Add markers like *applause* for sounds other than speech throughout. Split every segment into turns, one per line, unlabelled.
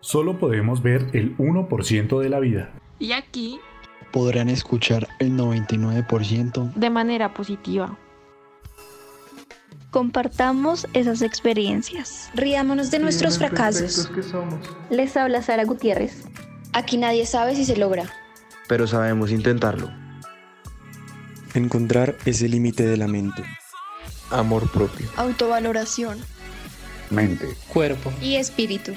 Solo podemos ver el 1% de la vida.
Y aquí
podrán escuchar el 99%
de manera positiva.
Compartamos esas experiencias.
Riámonos de nuestros fracasos.
Les habla Sara Gutiérrez.
Aquí nadie sabe si se logra.
Pero sabemos intentarlo.
Encontrar ese límite de la mente.
Amor propio.
Autovaloración.
Mente.
Cuerpo.
Y espíritu.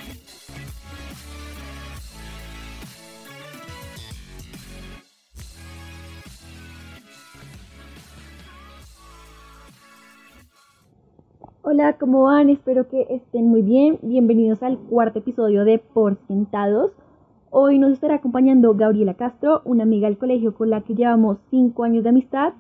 Hola, ¿cómo van? Espero que estén muy bien. Bienvenidos al cuarto episodio de Por Sentados. Hoy nos estará acompañando Gabriela Castro, una amiga del colegio con la que llevamos cinco años de amistad.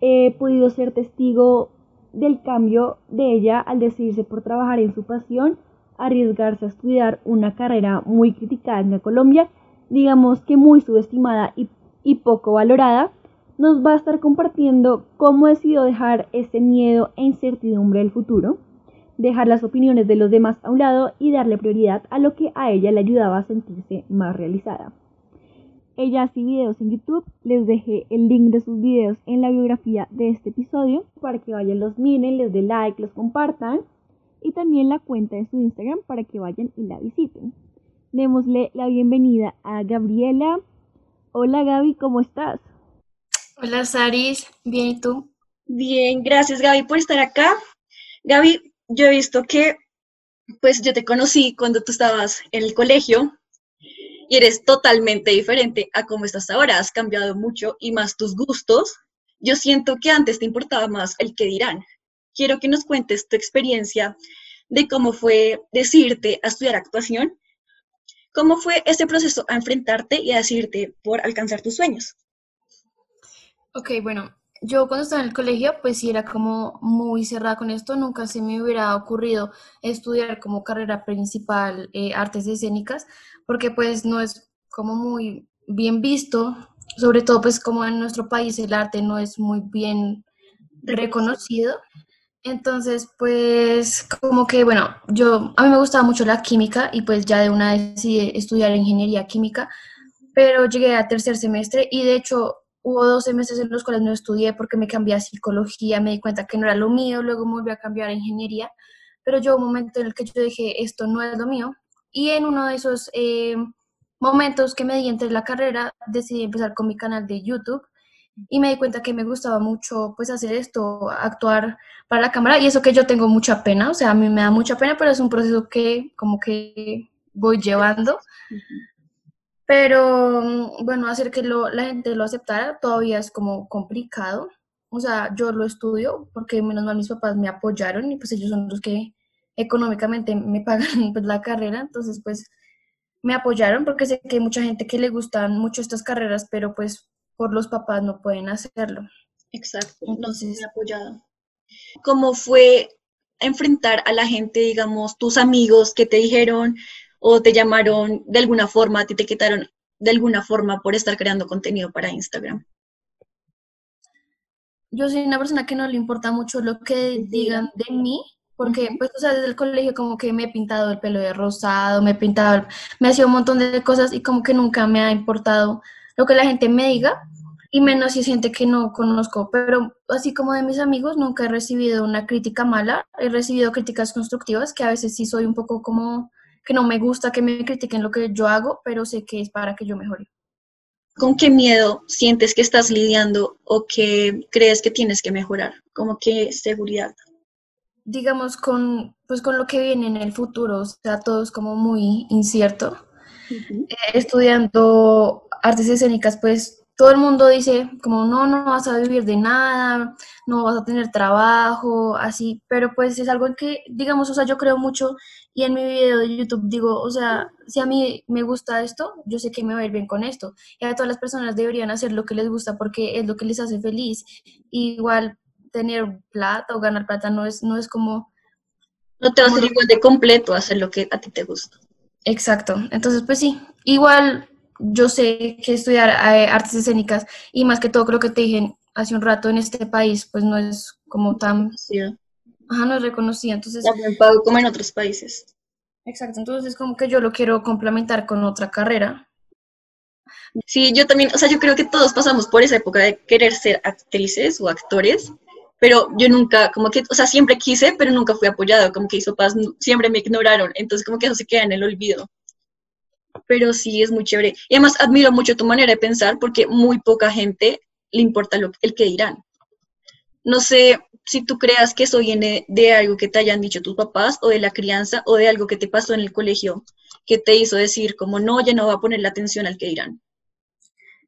He podido ser testigo del cambio de ella al decidirse por trabajar en su pasión, arriesgarse a estudiar una carrera muy criticada en Colombia, digamos que muy subestimada y, y poco valorada nos va a estar compartiendo cómo decidió dejar ese miedo e incertidumbre del futuro, dejar las opiniones de los demás a un lado y darle prioridad a lo que a ella le ayudaba a sentirse más realizada. Ella hace videos en YouTube, les dejé el link de sus videos en la biografía de este episodio para que vayan los miren, les den like, los compartan y también la cuenta de su Instagram para que vayan y la visiten. Démosle la bienvenida a Gabriela. Hola Gaby, ¿cómo estás?
Hola Saris, ¿bien y tú?
Bien, gracias Gaby por estar acá. Gaby, yo he visto que pues yo te conocí cuando tú estabas en el colegio y eres totalmente diferente a cómo estás ahora. Has cambiado mucho y más tus gustos. Yo siento que antes te importaba más el que dirán. Quiero que nos cuentes tu experiencia de cómo fue decirte a estudiar actuación. ¿Cómo fue ese proceso a enfrentarte y a decirte por alcanzar tus sueños?
Ok, bueno, yo cuando estaba en el colegio, pues sí era como muy cerrada con esto, nunca se me hubiera ocurrido estudiar como carrera principal eh, artes escénicas, porque pues no es como muy bien visto, sobre todo pues como en nuestro país el arte no es muy bien reconocido. Entonces, pues como que, bueno, yo, a mí me gustaba mucho la química y pues ya de una vez decidí estudiar ingeniería química, pero llegué a tercer semestre y de hecho hubo 12 meses en los cuales no estudié porque me cambié a psicología, me di cuenta que no era lo mío, luego me volví a cambiar a ingeniería, pero yo un momento en el que yo dije, esto no es lo mío, y en uno de esos eh, momentos que me di entre la carrera, decidí empezar con mi canal de YouTube, y me di cuenta que me gustaba mucho pues hacer esto, actuar para la cámara, y eso que yo tengo mucha pena, o sea, a mí me da mucha pena, pero es un proceso que como que voy llevando. Pero mm, bueno, hacer que la gente lo aceptara todavía es como complicado. O sea, yo lo estudio porque menos mal mis papás me apoyaron y pues ellos son los que económicamente me *laughs* pagan pues, la carrera. Entonces pues me apoyaron porque sé que hay mucha gente que le gustan mucho estas carreras, pero pues por los papás no pueden hacerlo.
Exacto, entonces apoyado. ¿Cómo fue enfrentar a la gente, digamos, tus amigos que te dijeron, o te llamaron de alguna forma, te quitaron de alguna forma por estar creando contenido para Instagram?
Yo soy una persona que no le importa mucho lo que digan de mí, porque pues, o sea, desde el colegio como que me he pintado el pelo de rosado, me he pintado, me ha sido un montón de cosas y como que nunca me ha importado lo que la gente me diga, y menos si gente que no conozco, pero así como de mis amigos, nunca he recibido una crítica mala, he recibido críticas constructivas, que a veces sí soy un poco como que no me gusta que me critiquen lo que yo hago, pero sé que es para que yo mejore.
¿Con qué miedo sientes que estás lidiando o que crees que tienes que mejorar? ¿Cómo qué seguridad?
Digamos, con, pues con lo que viene en el futuro, o sea, todo es como muy incierto. Eh, estudiando artes escénicas, pues todo el mundo dice como no, no vas a vivir de nada, no vas a tener trabajo, así, pero pues es algo en que, digamos, o sea, yo creo mucho y en mi video de YouTube digo, o sea, si a mí me gusta esto, yo sé que me va a ir bien con esto. Y a todas las personas deberían hacer lo que les gusta porque es lo que les hace feliz. igual tener plata o ganar plata no es, no es como...
No te va a hacer igual de completo hacer lo que a ti te gusta.
Exacto. Entonces, pues sí, igual yo sé que estudiar eh, artes escénicas y más que todo creo que te dije hace un rato en este país, pues no es como tan...
Sí
Ajá, no es reconocida, entonces...
También pago como en otros países.
Exacto, entonces como que yo lo quiero complementar con otra carrera.
Sí, yo también, o sea, yo creo que todos pasamos por esa época de querer ser actrices o actores, pero yo nunca, como que, o sea, siempre quise, pero nunca fui apoyado, como que mis papás siempre me ignoraron, entonces como que eso se queda en el olvido. Pero sí, es muy chévere. Y además admiro mucho tu manera de pensar porque muy poca gente le importa lo, el que dirán. No sé si tú creas que eso viene de algo que te hayan dicho tus papás o de la crianza o de algo que te pasó en el colegio que te hizo decir como no, ya no va a poner la atención al que dirán.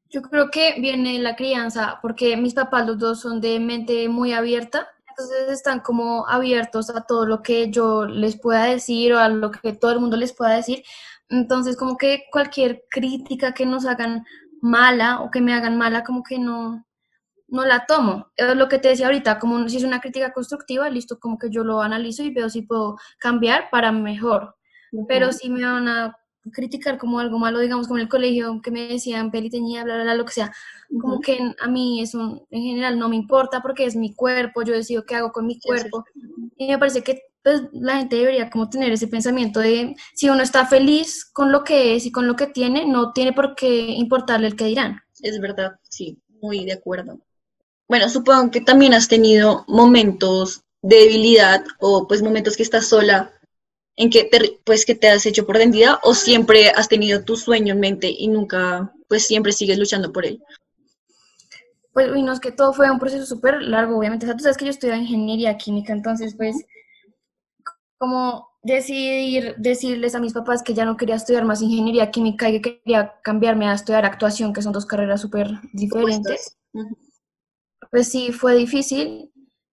Yo creo que viene la crianza porque mis papás los dos son de mente muy abierta, entonces están como abiertos a todo lo que yo les pueda decir o a lo que todo el mundo les pueda decir. Entonces como que cualquier crítica que nos hagan mala o que me hagan mala, como que no, no la tomo. Es lo que te decía ahorita, como si es una crítica constructiva, listo, como que yo lo analizo y veo si puedo cambiar para mejor. Pero si me van a criticar como algo malo, digamos, como en el colegio, que me decían peli tenía, bla, bla, bla, lo que sea, como que a mí eso en general no me importa porque es mi cuerpo, yo decido qué hago con mi cuerpo. Y me parece que pues, la gente debería como tener ese pensamiento de si uno está feliz con lo que es y con lo que tiene, no tiene por qué importarle el que dirán.
Es verdad, sí, muy de acuerdo. Bueno, supongo que también has tenido momentos de debilidad o pues momentos que estás sola en que te, pues que te has hecho por vendida o siempre has tenido tu sueño en mente y nunca pues siempre sigues luchando por él.
Pues, uy, no, es que todo fue un proceso súper largo, obviamente. O sea, tú sabes que yo estudié ingeniería química, entonces, pues, como decidir decirles a mis papás que ya no quería estudiar más ingeniería química y que quería cambiarme a estudiar actuación, que son dos carreras súper diferentes. Pues sí, fue difícil.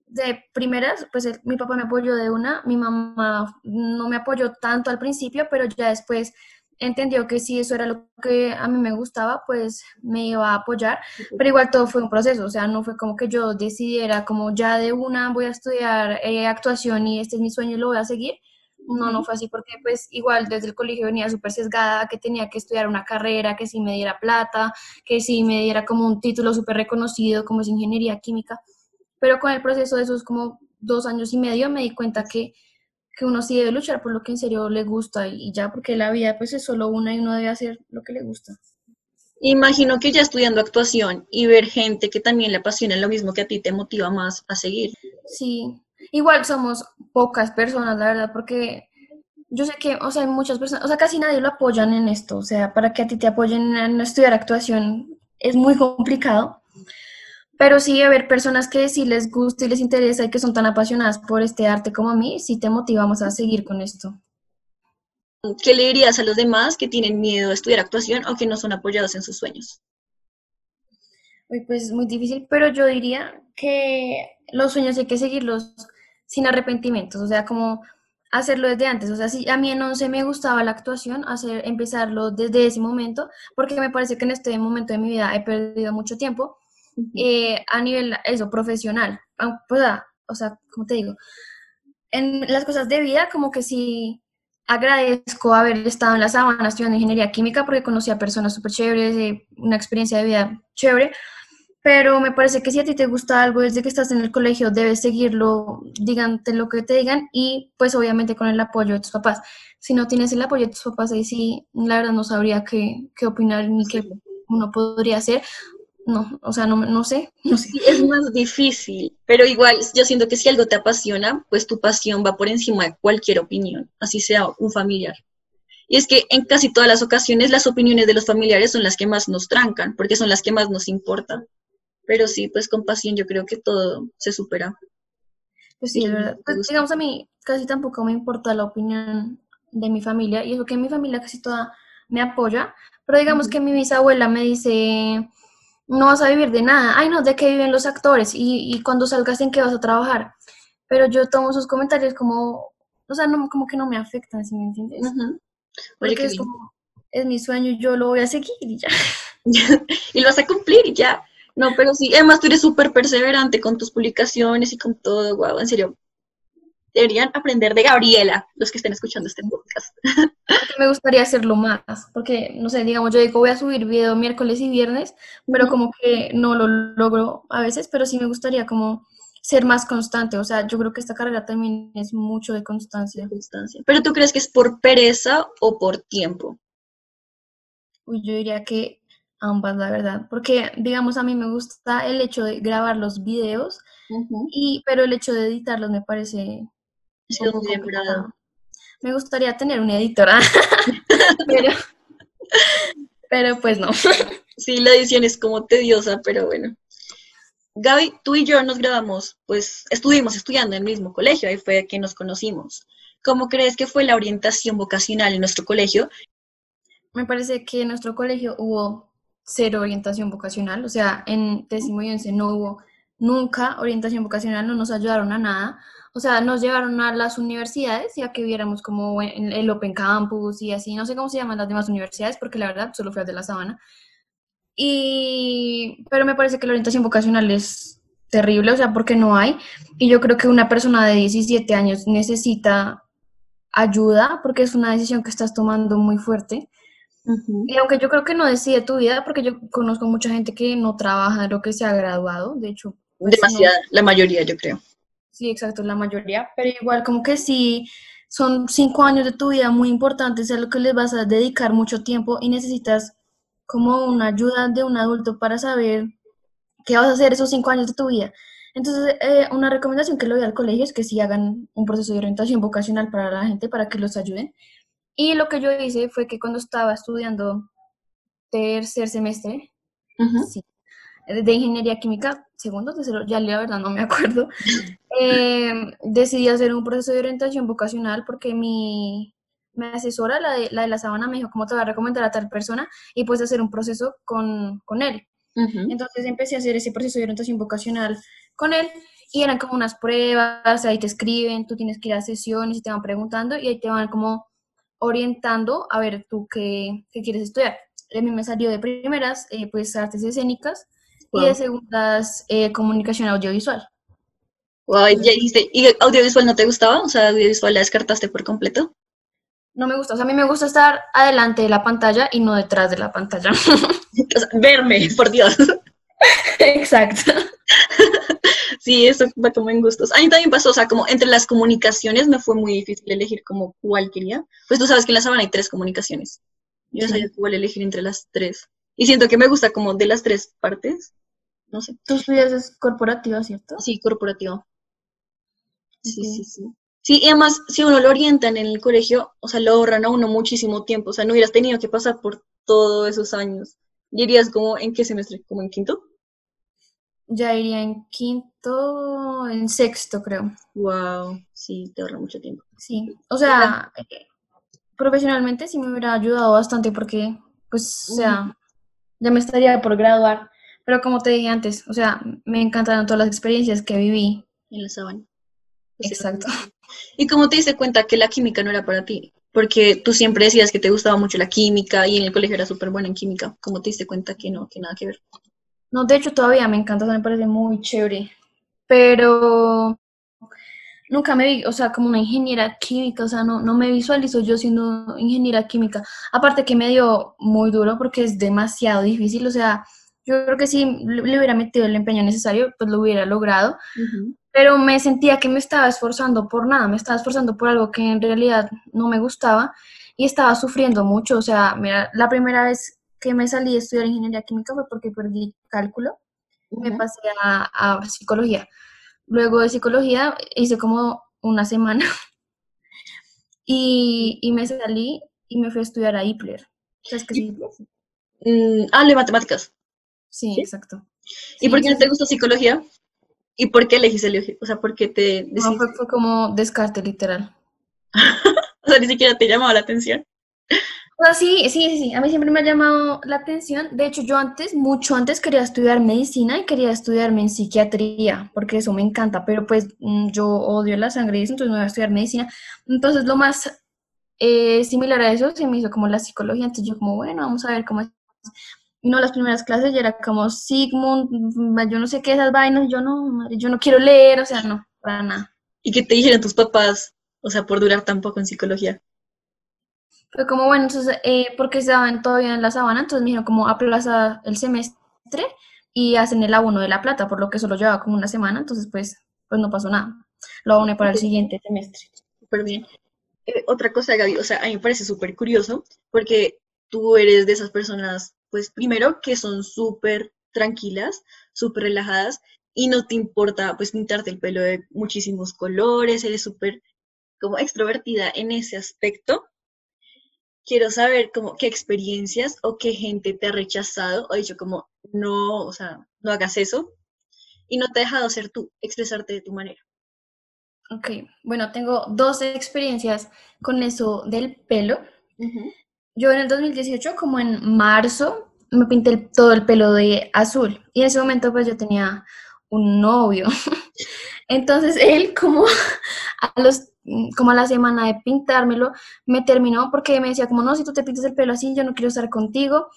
De primeras, pues mi papá me apoyó de una, mi mamá no me apoyó tanto al principio, pero ya después entendió que si eso era lo que a mí me gustaba, pues me iba a apoyar, pero igual todo fue un proceso, o sea, no fue como que yo decidiera como ya de una voy a estudiar eh, actuación y este es mi sueño y lo voy a seguir. No, no fue así porque pues igual desde el colegio venía súper sesgada, que tenía que estudiar una carrera, que si me diera plata, que si me diera como un título súper reconocido como es ingeniería química. Pero con el proceso de esos como dos años y medio me di cuenta que que uno sí debe luchar por lo que en serio le gusta y ya porque la vida pues es solo una y uno debe hacer lo que le gusta.
Imagino que ya estudiando actuación y ver gente que también le apasiona lo mismo que a ti te motiva más a seguir.
Sí, igual somos pocas personas, la verdad, porque yo sé que, o sea, hay muchas personas, o sea, casi nadie lo apoyan en esto, o sea, para que a ti te apoyen en estudiar actuación es muy complicado. Pero sí, haber personas que sí les gusta y les interesa y que son tan apasionadas por este arte como a mí, sí te motivamos a seguir con esto.
¿Qué le dirías a los demás que tienen miedo a estudiar actuación o que no son apoyados en sus sueños?
pues es muy difícil, pero yo diría que los sueños hay que seguirlos sin arrepentimientos, o sea, como hacerlo desde antes. O sea, si a mí en 11 me gustaba la actuación, hacer, empezarlo desde ese momento, porque me parece que en este momento de mi vida he perdido mucho tiempo eh, a nivel, eso, profesional. Pues, ah, o sea, como te digo, en las cosas de vida, como que sí agradezco haber estado en la sabana estudiando ingeniería química porque conocí a personas súper chéveres, eh, una experiencia de vida chévere, pero me parece que si a ti te gusta algo desde que estás en el colegio, debes seguirlo, digan lo que te digan y pues obviamente con el apoyo de tus papás. Si no tienes el apoyo de tus papás, ahí sí, la verdad no sabría qué, qué opinar ni qué uno podría hacer no, o sea, no, no sé, no sé.
Es más difícil, pero igual yo siento que si algo te apasiona, pues tu pasión va por encima de cualquier opinión, así sea un familiar. Y es que en casi todas las ocasiones las opiniones de los familiares son las que más nos trancan, porque son las que más nos importan. Pero sí, pues con pasión yo creo que todo se supera.
Pues sí, verdad. Pues, digamos, a mí casi tampoco me importa la opinión de mi familia, y eso que mi familia casi toda me apoya, pero digamos que mi bisabuela me dice, no vas a vivir de nada. Ay, no, ¿de qué viven los actores? Y, y cuando salgas, ¿en qué vas a trabajar? Pero yo tomo sus comentarios como, o sea, no, como que no me afectan, si me entiendes? Oye, Porque es como, es mi sueño y yo lo voy a seguir y ya. *laughs*
y lo vas a cumplir y ya. No, pero sí, además tú eres súper perseverante con tus publicaciones y con todo, guau, en serio, deberían aprender de Gabriela, los que estén escuchando este podcast. *laughs*
Me gustaría hacerlo más, porque, no sé, digamos, yo digo, voy a subir video miércoles y viernes, pero como que no lo logro a veces, pero sí me gustaría como ser más constante. O sea, yo creo que esta carrera también es mucho de constancia.
Constancia. ¿Pero tú crees que es por pereza o por tiempo?
Uy, yo diría que ambas, la verdad. Porque, digamos, a mí me gusta el hecho de grabar los videos, y, pero el hecho de editarlos me parece
Sí,
un poco
muy demorado.
complicado. Me gustaría tener una editora, *laughs* pero, pero pues no. *laughs*
Sí, la edición es como tediosa, pero bueno. Gaby, tú y yo nos grabamos, pues estuvimos estudiando en el mismo colegio, ahí fue que nos conocimos. ¿Cómo crees que fue la orientación vocacional en nuestro colegio?
Me parece que en nuestro colegio hubo cero orientación vocacional, o sea, en décimo y once no hubo nunca orientación vocacional, no nos ayudaron a nada. O sea, nos llevaron a las universidades ya que viéramos como en el Open Campus y así, no sé cómo se llaman las demás universidades, porque la verdad solo fui al de la Sabana. Y, pero me parece que la orientación vocacional es terrible, o sea, porque no hay. Y yo creo que una persona de 17 años necesita ayuda porque es una decisión que estás tomando muy fuerte. Y aunque yo creo que no decide tu vida, porque yo conozco mucha gente que no trabaja de lo que se ha graduado, de hecho. pues, no-
Demasiada, la mayoría, yo creo.
Sí, exacto, la mayoría, pero igual como que sí, son cinco años de tu vida muy importantes a lo que les vas a dedicar mucho tiempo y necesitas como una ayuda de un adulto para saber qué vas a hacer esos cinco años de tu vida. Entonces, eh, una recomendación que le doy al colegio es que sí hagan un proceso de orientación vocacional para la gente, para que los ayuden. Y lo que yo hice fue que cuando estaba estudiando tercer semestre, sí, de ingeniería química, segundo, tercero, ya la verdad no me *laughs* acuerdo, eh, decidí hacer un proceso de orientación vocacional porque mi, mi asesora, la de, la de la sabana, me dijo, ¿cómo te va a recomendar a tal persona? Y pues hacer un proceso con, con él. Entonces empecé a hacer ese proceso de orientación vocacional con él y eran como unas pruebas, ahí te escriben, tú tienes que ir a sesiones y te van preguntando y ahí te van como orientando a ver tú qué, qué quieres estudiar. A mí me salió de primeras, eh, pues artes escénicas y de segundas eh, comunicación audiovisual.
Wow, ya dijiste, ¿y audiovisual no te gustaba? O sea, audiovisual la descartaste por completo.
No me gusta, o sea, a mí me gusta estar adelante de la pantalla y no detrás de la pantalla. *laughs*
O sea, verme, por Dios.
Exacto. *laughs*
Sí, eso va como en gustos. A mí también pasó, o sea, como entre las comunicaciones me fue muy difícil elegir como cuál quería. Pues tú sabes que en la sabana hay tres comunicaciones. Yo no
Sí.
sabía cuál elegir entre las tres. Y siento que me gusta como de las tres partes. No sé.
Tú estudias es corporativa, ¿cierto?
Sí, corporativo. Sí, sí, sí. Sí, y además, si uno lo orientan en el colegio, o sea, lo ahorran a uno muchísimo tiempo. O sea, no hubieras tenido que pasar por todos esos años. ¿Dirías como en qué semestre? ¿Como en quinto?
Ya iría en quinto, en sexto, creo.
Wow, sí, te ahorra mucho tiempo.
Sí. O sea, profesionalmente sí me hubiera ayudado bastante porque, pues, o sea, ya me estaría por graduar. Pero como te dije antes, o sea, me encantaron todas las experiencias que viví.
En la sabana. Pues,
Exacto.
¿Y cómo te diste cuenta que la química no era para ti? Porque tú siempre decías que te gustaba mucho la química y en el colegio era súper buena en química. ¿Cómo te diste cuenta que no, que nada que ver?
No, de hecho todavía me encanta, me parece muy chévere, pero nunca me vi, o sea, como una ingeniera química, o sea, no, no me visualizo yo siendo ingeniera química. Aparte que me dio muy duro porque es demasiado difícil, o sea, yo creo que si le le hubiera metido el empeño necesario, pues lo hubiera logrado, pero me sentía que me estaba esforzando por nada, me estaba esforzando por algo que en realidad no me gustaba y estaba sufriendo mucho, o sea, mira, la primera vez que me salí de estudiar ingeniería química fue porque perdí cálculo, me
Ujú.
pasé a, a psicología. Luego de psicología hice como una semana *laughs* y, y me salí y me fui a estudiar a IPLER. ¿Sabes qué es IPLER?
Mm, ah, de matemáticas.
Sí,
¿Sí?
exacto.
¿Y
Sí,
por qué no te gusta psicología? ¿Y por qué elegiste elegir? O sea, ¿por qué te
No, fue como descarte literal. *laughs*
O sea, ni siquiera te llamaba la atención.
Sí, sí, sí, a mí siempre me ha llamado la atención. De hecho, yo antes, mucho antes, quería estudiar medicina y quería estudiarme en psiquiatría, porque eso me encanta, pero pues mm, yo odio la sangre y entonces no voy a estudiar medicina. Entonces, lo más eh, similar a eso se me hizo como la psicología, entonces yo como, bueno, vamos a ver cómo es. No, las primeras clases ya era como Sigmund, mm, yo no sé qué esas vainas, yo no, yo no quiero leer, o sea, no, para nada.
¿Y qué te dijeron tus papás? O sea, por durar tan poco en psicología.
Fue como, bueno, entonces, eh, porque estaban todavía en la sabana, entonces me dijeron como aplaza el semestre y hacen el abono de la plata, por lo que solo llevaba como una semana, entonces pues pues no pasó nada. Lo aboné para el siguiente semestre.
Súper bien. Eh, otra cosa, Gaby, o sea, a mí me parece súper curioso porque tú eres de esas personas, pues primero que son súper tranquilas, súper relajadas y no te importa pues pintarte el pelo de muchísimos colores, eres súper como extrovertida en ese aspecto. Quiero saber como qué experiencias o qué gente te ha rechazado o dicho como no, o sea, no hagas eso y no te ha dejado ser tú, expresarte de tu manera.
Ok, bueno, tengo dos experiencias con eso del pelo. Yo en el 2018, como en marzo, me pinté el- todo el pelo de azul y en ese momento pues yo tenía un novio. *laughs* Entonces él como *laughs* a los como a la semana de pintármelo me terminó porque me decía como no, si tú te pintas el pelo así, yo no quiero estar contigo.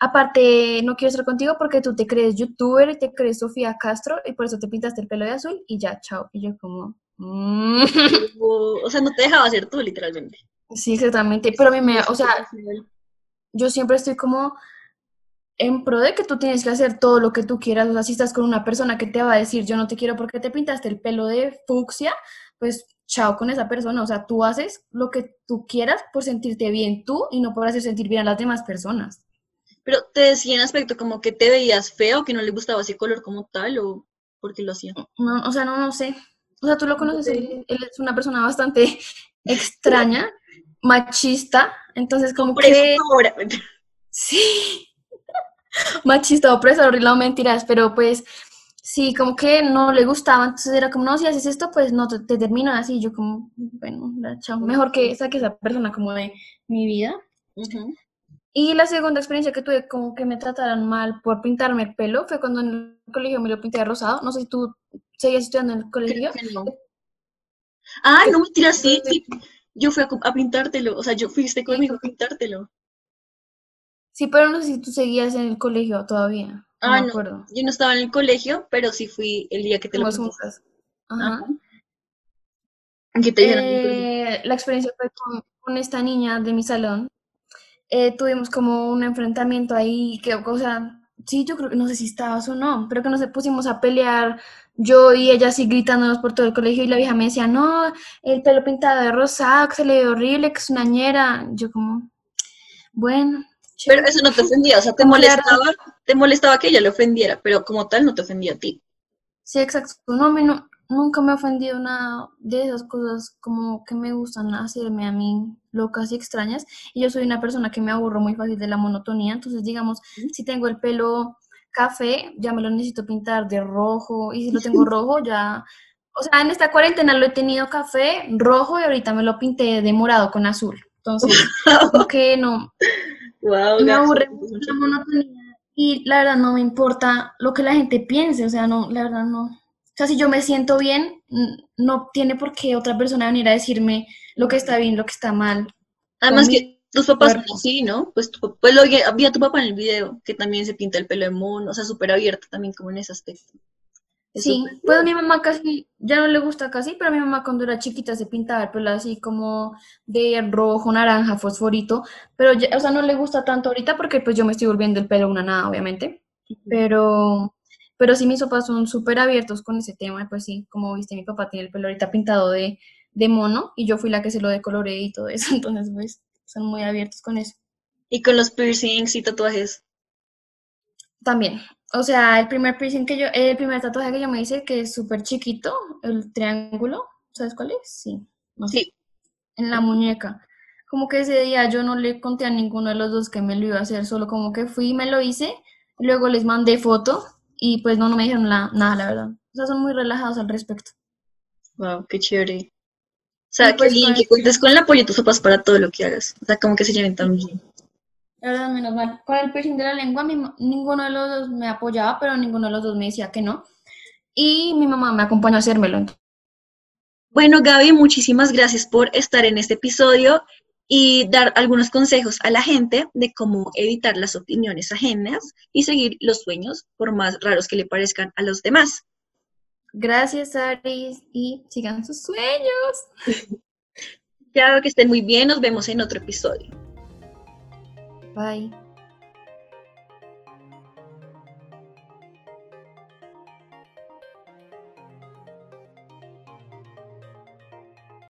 Aparte, no quiero estar contigo porque tú te crees youtuber y te crees Sofía Castro y por eso te pintaste el pelo de azul y ya, chao. Y yo como... mm.
O, sea, no te dejaba ser tú, literalmente.
Sí, exactamente. Pero a mí me, o sea, yo siempre estoy como en pro de que tú tienes que hacer todo lo que tú quieras. O sea, si estás con una persona que te va a decir, yo no te quiero porque te pintaste el pelo de fucsia, pues chao con esa persona. O sea, tú haces lo que tú quieras por sentirte bien tú y no por hacer sentir bien a las demás personas.
Pero te decía en aspecto como que te veías feo, que no le gustaba ese color como tal, o porque lo hacía.
No, o sea, no, no sé. O sea, tú lo conoces, él, él es una persona bastante *laughs* extraña, machista, entonces como
Por
que... Sí. *laughs* Machista, opresor, no mentiras, pero pues sí, como que no le gustaba, entonces era como, no, si haces esto, pues no, te, te termino así, yo como, bueno, chao, mejor que saque esa persona como de mi vida. Y la segunda experiencia que tuve como que me trataran mal por pintarme el pelo fue cuando en el colegio me lo pinté de rosado, no sé si tú seguías estudiando en el colegio.
No. Ah, no mentiras, sí, sí. Yo fui a, a pintártelo, o sea, yo fuiste conmigo a pintártelo.
Sí, pero no sé si tú seguías en el colegio todavía, no
Ah, no, yo no estaba en el colegio, pero sí fui el día que te lo
juntas. Ajá.
Ajá. ¿Qué te dijeron?
Eh, la experiencia fue con, con esta niña de mi salón. Eh, tuvimos como un enfrentamiento ahí, que, o sea, sí, yo creo que no sé si estabas o no, pero que nos pusimos a pelear, yo y ella así gritándonos por todo el colegio y la vieja me decía, no, el pelo pintado de rosado, que se le ve horrible, que es una ñera. Yo como, bueno,
Pero eso no te ofendía, o sea, *laughs* te molestaba, te molestaba que ella le ofendiera, pero como tal no te ofendía a ti.
Sí, exacto. No, a mí no- nunca me ha ofendido nada de esas cosas como que me gustan hacerme a mí locas y extrañas. Y yo soy una persona que me aburro muy fácil de la monotonía. Entonces, digamos, si tengo el pelo café, ya me lo necesito pintar de rojo. Y si lo tengo *laughs* rojo, ya... O sea, en esta cuarentena lo he tenido café, rojo y ahorita me lo pinté de morado con azul. Entonces, *laughs* como que no,
Wow,
me aburre mucho la monotonía y la verdad no me importa lo que la gente piense, o sea, no, la verdad no. O sea, si yo me siento bien, no tiene por qué otra persona venir a decirme lo que está bien, lo que está mal.
Además que tus papás son así, ¿no? Pues, tu pues lo vi a tu papá en el video, que también se pinta el pelo de mono, o sea, súper abierto también como en ese aspecto.
Sí, pues a mi mamá casi, ya no le gusta casi, pero a mi mamá cuando era chiquita se pintaba el pelo así como de rojo, naranja, fosforito, pero ya, o sea, no le gusta tanto ahorita porque pues yo me estoy volviendo el pelo una nada, obviamente. Pero, pero sí mis papás son súper abiertos con ese tema, pues sí, como viste, mi papá tiene el pelo ahorita pintado de, de mono y yo fui la que se lo decoloré y todo eso, *laughs* entonces pues son muy abiertos con eso.
Y con los piercings y tatuajes.
También, o sea, el primer piercing que yo, el primer tatuaje que yo me hice, que es súper chiquito, el triángulo, ¿sabes cuál es? Sí, no sé,
Sí.
en la muñeca. Como que ese día yo no le conté a ninguno de los dos que me lo iba a hacer, solo como que fui y me lo hice, luego les mandé foto y pues no, no me dijeron la- nada, la verdad. O sea, son muy relajados al respecto.
Wow, qué chévere. O sea,
Y
qué
pues
que
el-
cuentes con el apoyo de tus papás para todo lo que hagas. O sea, como que se lleven tan bien.
La verdad, menos mal. Con el piercing de la lengua, mi ninguno de los dos me apoyaba, pero ninguno de los dos me decía que no. Y mi mamá me acompañó a hacérmelo.
Bueno, Gaby, muchísimas gracias por estar en este episodio y dar algunos consejos a la gente de cómo evitar las opiniones ajenas y seguir los sueños, por más raros que le parezcan a los demás.
Gracias, Aris, y sigan sus sueños. *laughs*
Ya que estén muy bien, nos vemos en otro episodio.
Bye.